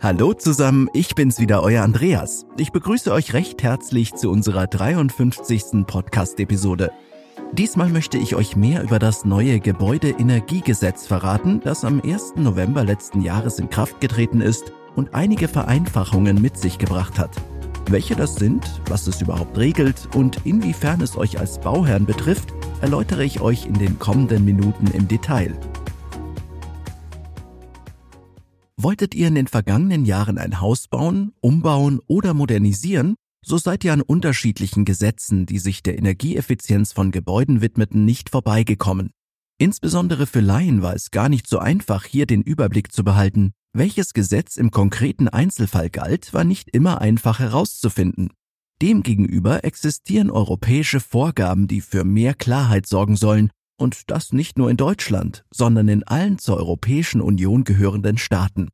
Hallo zusammen, ich bin's wieder, euer Andreas. Ich begrüße euch recht herzlich zu unserer 53. Podcast-Episode. Diesmal möchte ich euch mehr über das neue Gebäudeenergiegesetz verraten, das am 1. November letzten Jahres in Kraft getreten ist und einige Vereinfachungen mit sich gebracht hat. Welche das sind, was es überhaupt regelt und inwiefern es euch als Bauherrn betrifft, erläutere ich euch in den kommenden Minuten im Detail. Wolltet ihr in den vergangenen Jahren ein Haus bauen, umbauen oder modernisieren, so seid ihr an unterschiedlichen Gesetzen, die sich der Energieeffizienz von Gebäuden widmeten, nicht vorbeigekommen. Insbesondere für Laien war es gar nicht so einfach, hier den Überblick zu behalten. Welches Gesetz im konkreten Einzelfall galt, war nicht immer einfach herauszufinden. Demgegenüber existieren europäische Vorgaben, die für mehr Klarheit sorgen sollen und das nicht nur in Deutschland, sondern in allen zur Europäischen Union gehörenden Staaten.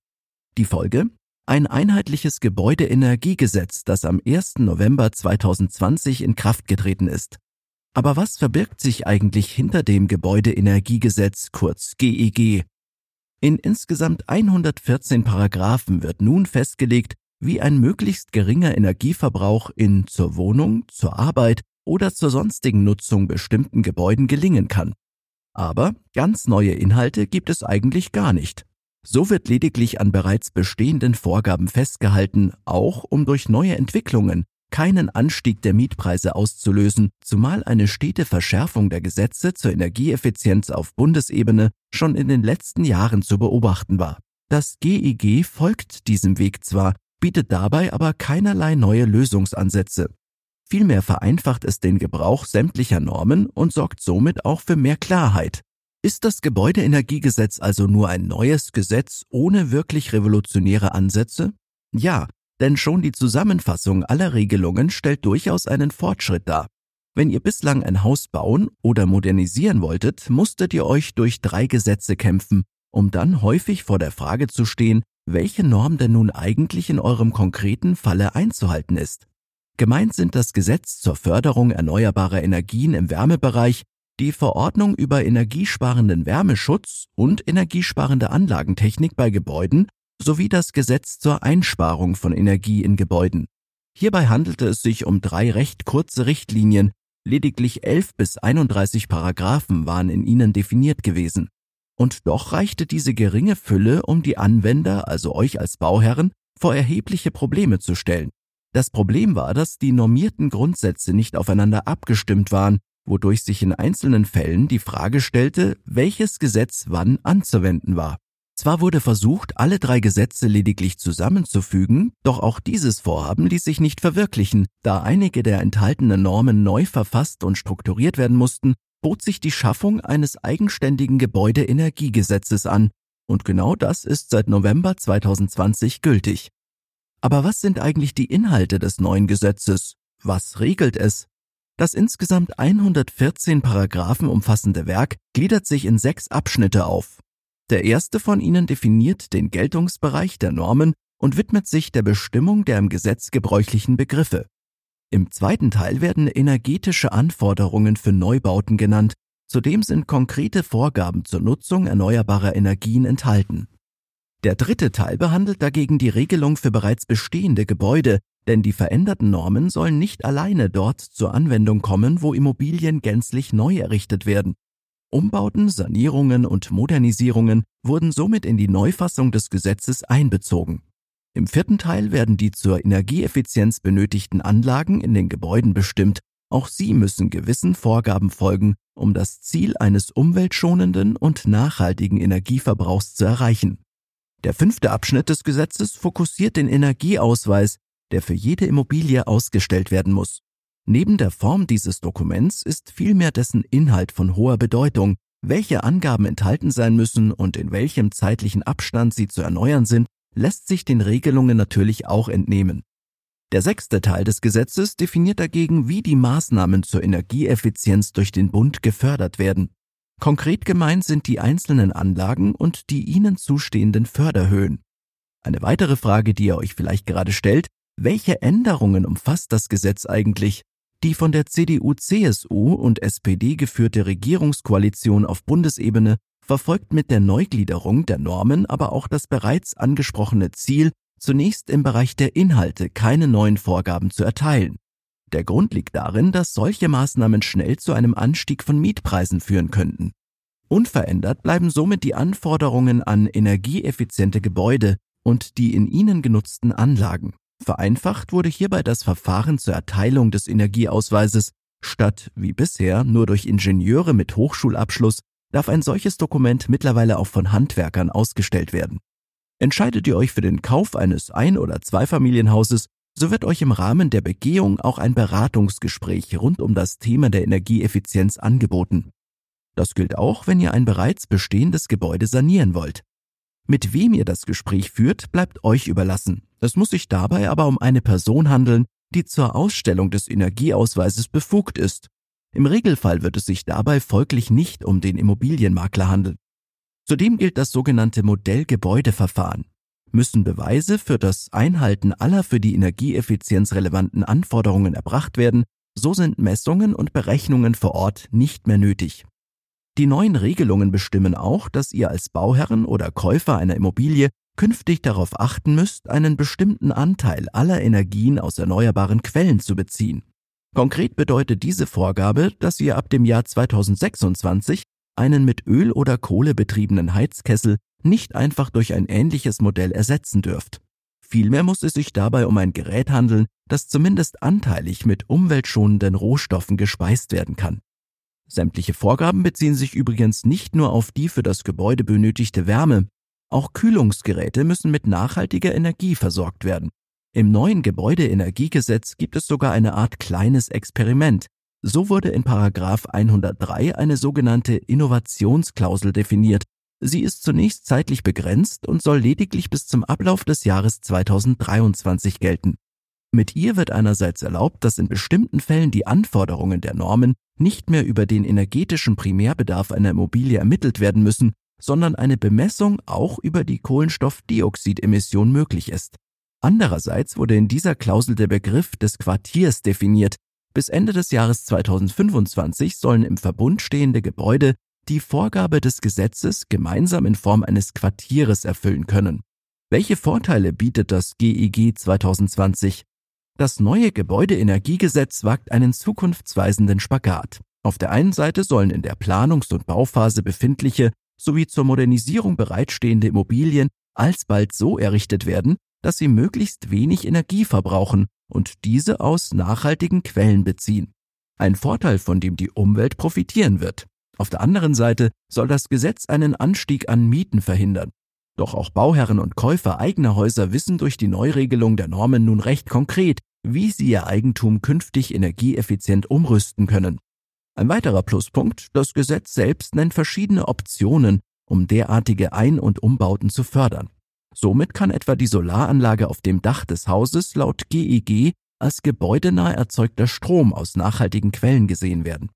Die Folge? Ein einheitliches Gebäudeenergiegesetz, das am 1. November 2020 in Kraft getreten ist. Aber was verbirgt sich eigentlich hinter dem Gebäudeenergiegesetz, kurz GEG? E in insgesamt 114 Paragraphen wird nun festgelegt, wie ein möglichst geringer Energieverbrauch in zur Wohnung, zur Arbeit oder zur sonstigen Nutzung bestimmten Gebäuden gelingen kann. Aber ganz neue Inhalte gibt es eigentlich gar nicht. So wird lediglich an bereits bestehenden Vorgaben festgehalten, auch um durch neue Entwicklungen keinen Anstieg der Mietpreise auszulösen, zumal eine stete Verschärfung der Gesetze zur Energieeffizienz auf Bundesebene schon in den letzten Jahren zu beobachten war. Das GEG e folgt diesem Weg zwar, bietet dabei aber keinerlei neue Lösungsansätze. Vielmehr vereinfacht es den Gebrauch sämtlicher Normen und sorgt somit auch für mehr Klarheit. Ist das Gebäudeenergiegesetz also nur ein neues Gesetz ohne wirklich revolutionäre Ansätze? Ja, denn schon die Zusammenfassung aller Regelungen stellt durchaus einen Fortschritt dar. Wenn ihr bislang ein Haus bauen oder modernisieren wolltet, musstet ihr euch durch drei Gesetze kämpfen, um dann häufig vor der Frage zu stehen, welche Norm denn nun eigentlich in eurem konkreten Falle einzuhalten ist. Gemeint sind das Gesetz zur Förderung erneuerbarer Energien im Wärmebereich, die Verordnung über energiesparenden Wärmeschutz und energiesparende Anlagentechnik bei Gebäuden sowie das Gesetz zur Einsparung von Energie in Gebäuden. Hierbei handelte es sich um drei recht kurze Richtlinien, lediglich 11 bis 31 Paragraphen waren in ihnen definiert gewesen. Und doch reichte diese geringe Fülle, um die Anwender, also euch als Bauherren, vor erhebliche Probleme zu stellen. Das Problem war, dass die normierten Grundsätze nicht aufeinander abgestimmt waren, wodurch sich in einzelnen Fällen die Frage stellte, welches Gesetz wann anzuwenden war. Zwar wurde versucht, alle drei Gesetze lediglich zusammenzufügen, doch auch dieses Vorhaben ließ sich nicht verwirklichen, da einige der enthaltenen Normen neu verfasst und strukturiert werden mussten, bot sich die Schaffung eines eigenständigen Gebäudeenergiegesetzes an, und genau das ist seit November 2020 gültig. Aber was sind eigentlich die Inhalte des neuen Gesetzes? Was regelt es? Das insgesamt 114 Paragraphen umfassende Werk gliedert sich in sechs Abschnitte auf. Der erste von ihnen definiert den Geltungsbereich der Normen und widmet sich der Bestimmung der im Gesetz gebräuchlichen Begriffe. Im zweiten Teil werden energetische Anforderungen für Neubauten genannt, zudem sind konkrete Vorgaben zur Nutzung erneuerbarer Energien enthalten. Der dritte Teil behandelt dagegen die Regelung für bereits bestehende Gebäude, denn die veränderten Normen sollen nicht alleine dort zur Anwendung kommen, wo Immobilien gänzlich neu errichtet werden. Umbauten, Sanierungen und Modernisierungen wurden somit in die Neufassung des Gesetzes einbezogen. Im vierten Teil werden die zur Energieeffizienz benötigten Anlagen in den Gebäuden bestimmt. Auch sie müssen gewissen Vorgaben folgen, um das Ziel eines umweltschonenden und nachhaltigen Energieverbrauchs zu erreichen. Der fünfte Abschnitt des Gesetzes fokussiert den Energieausweis, der für jede Immobilie ausgestellt werden muss. Neben der Form dieses Dokuments ist vielmehr dessen Inhalt von hoher Bedeutung. Welche Angaben enthalten sein müssen und in welchem zeitlichen Abstand sie zu erneuern sind, lässt sich den Regelungen natürlich auch entnehmen. Der sechste Teil des Gesetzes definiert dagegen, wie die Maßnahmen zur Energieeffizienz durch den Bund gefördert werden. Konkret gemeint sind die einzelnen Anlagen und die ihnen zustehenden Förderhöhen. Eine weitere Frage, die ihr euch vielleicht gerade stellt, welche Änderungen umfasst das Gesetz eigentlich? Die von der CDU, CSU und SPD geführte Regierungskoalition auf Bundesebene verfolgt mit der Neugliederung der Normen aber auch das bereits angesprochene Ziel, zunächst im Bereich der Inhalte keine neuen Vorgaben zu erteilen. Der Grund liegt darin, dass solche Maßnahmen schnell zu einem Anstieg von Mietpreisen führen könnten. Unverändert bleiben somit die Anforderungen an energieeffiziente Gebäude und die in ihnen genutzten Anlagen. Vereinfacht wurde hierbei das Verfahren zur Erteilung des Energieausweises. Statt wie bisher nur durch Ingenieure mit Hochschulabschluss darf ein solches Dokument mittlerweile auch von Handwerkern ausgestellt werden. Entscheidet ihr euch für den Kauf eines Ein- oder Zweifamilienhauses, so wird euch im Rahmen der Begehung auch ein Beratungsgespräch rund um das Thema der Energieeffizienz angeboten. Das gilt auch, wenn ihr ein bereits bestehendes Gebäude sanieren wollt. Mit wem ihr das Gespräch führt, bleibt euch überlassen. Es muss sich dabei aber um eine Person handeln, die zur Ausstellung des Energieausweises befugt ist. Im Regelfall wird es sich dabei folglich nicht um den Immobilienmakler handeln. Zudem gilt das sogenannte Modellgebäudeverfahren. Müssen Beweise für das Einhalten aller für die Energieeffizienz relevanten Anforderungen erbracht werden, so sind Messungen und Berechnungen vor Ort nicht mehr nötig. Die neuen Regelungen bestimmen auch, dass ihr als Bauherren oder Käufer einer Immobilie künftig darauf achten müsst, einen bestimmten Anteil aller Energien aus erneuerbaren Quellen zu beziehen. Konkret bedeutet diese Vorgabe, dass ihr ab dem Jahr 2026 einen mit Öl oder Kohle betriebenen Heizkessel nicht einfach durch ein ähnliches Modell ersetzen dürft. Vielmehr muss es sich dabei um ein Gerät handeln, das zumindest anteilig mit umweltschonenden Rohstoffen gespeist werden kann. Sämtliche Vorgaben beziehen sich übrigens nicht nur auf die für das Gebäude benötigte Wärme, auch Kühlungsgeräte müssen mit nachhaltiger Energie versorgt werden. Im neuen Gebäudeenergiegesetz gibt es sogar eine Art kleines Experiment. So wurde in Paragraph 103 eine sogenannte Innovationsklausel definiert. Sie ist zunächst zeitlich begrenzt und soll lediglich bis zum Ablauf des Jahres 2023 gelten. Mit ihr wird einerseits erlaubt, dass in bestimmten Fällen die Anforderungen der Normen nicht mehr über den energetischen Primärbedarf einer Immobilie ermittelt werden müssen, sondern eine Bemessung auch über die Kohlenstoffdioxidemission möglich ist. Andererseits wurde in dieser Klausel der Begriff des Quartiers definiert. Bis Ende des Jahres 2025 sollen im Verbund stehende Gebäude die Vorgabe des Gesetzes gemeinsam in Form eines Quartieres erfüllen können. Welche Vorteile bietet das GEG 2020? Das neue Gebäudeenergiegesetz wagt einen zukunftsweisenden Spagat. Auf der einen Seite sollen in der Planungs- und Bauphase befindliche sowie zur Modernisierung bereitstehende Immobilien alsbald so errichtet werden, dass sie möglichst wenig Energie verbrauchen und diese aus nachhaltigen Quellen beziehen. Ein Vorteil, von dem die Umwelt profitieren wird. Auf der anderen Seite soll das Gesetz einen Anstieg an Mieten verhindern. Doch auch Bauherren und Käufer eigener Häuser wissen durch die Neuregelung der Normen nun recht konkret, wie sie ihr Eigentum künftig energieeffizient umrüsten können. Ein weiterer Pluspunkt, das Gesetz selbst nennt verschiedene Optionen, um derartige Ein- und Umbauten zu fördern. Somit kann etwa die Solaranlage auf dem Dach des Hauses laut GEG als gebäudenah erzeugter Strom aus nachhaltigen Quellen gesehen werden.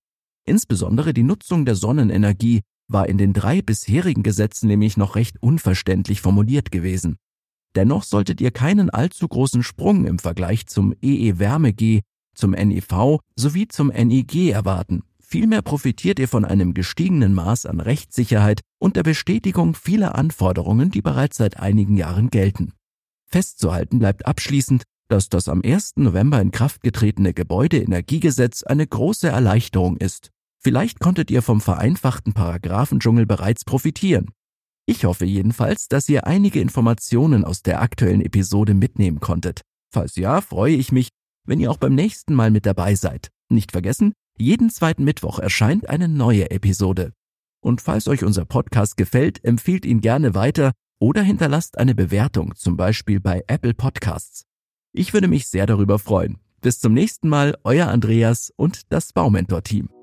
Insbesondere die Nutzung der Sonnenenergie war in den drei bisherigen Gesetzen nämlich noch recht unverständlich formuliert gewesen. Dennoch solltet ihr keinen allzu großen Sprung im Vergleich zum EE Wärme G, zum NEV sowie zum NEG erwarten. Vielmehr profitiert ihr von einem gestiegenen Maß an Rechtssicherheit und der Bestätigung vieler Anforderungen, die bereits seit einigen Jahren gelten. Festzuhalten bleibt abschließend, dass das am 1. November in Kraft getretene Gebäudeenergiegesetz eine große Erleichterung ist. Vielleicht konntet ihr vom vereinfachten Paragraphendschungel bereits profitieren. Ich hoffe jedenfalls, dass ihr einige Informationen aus der aktuellen Episode mitnehmen konntet. Falls ja, freue ich mich, wenn ihr auch beim nächsten Mal mit dabei seid. Nicht vergessen, jeden zweiten Mittwoch erscheint eine neue Episode. Und falls euch unser Podcast gefällt, empfiehlt ihn gerne weiter oder hinterlasst eine Bewertung, zum Beispiel bei Apple Podcasts. Ich würde mich sehr darüber freuen. Bis zum nächsten Mal, euer Andreas und das Baumentor-Team.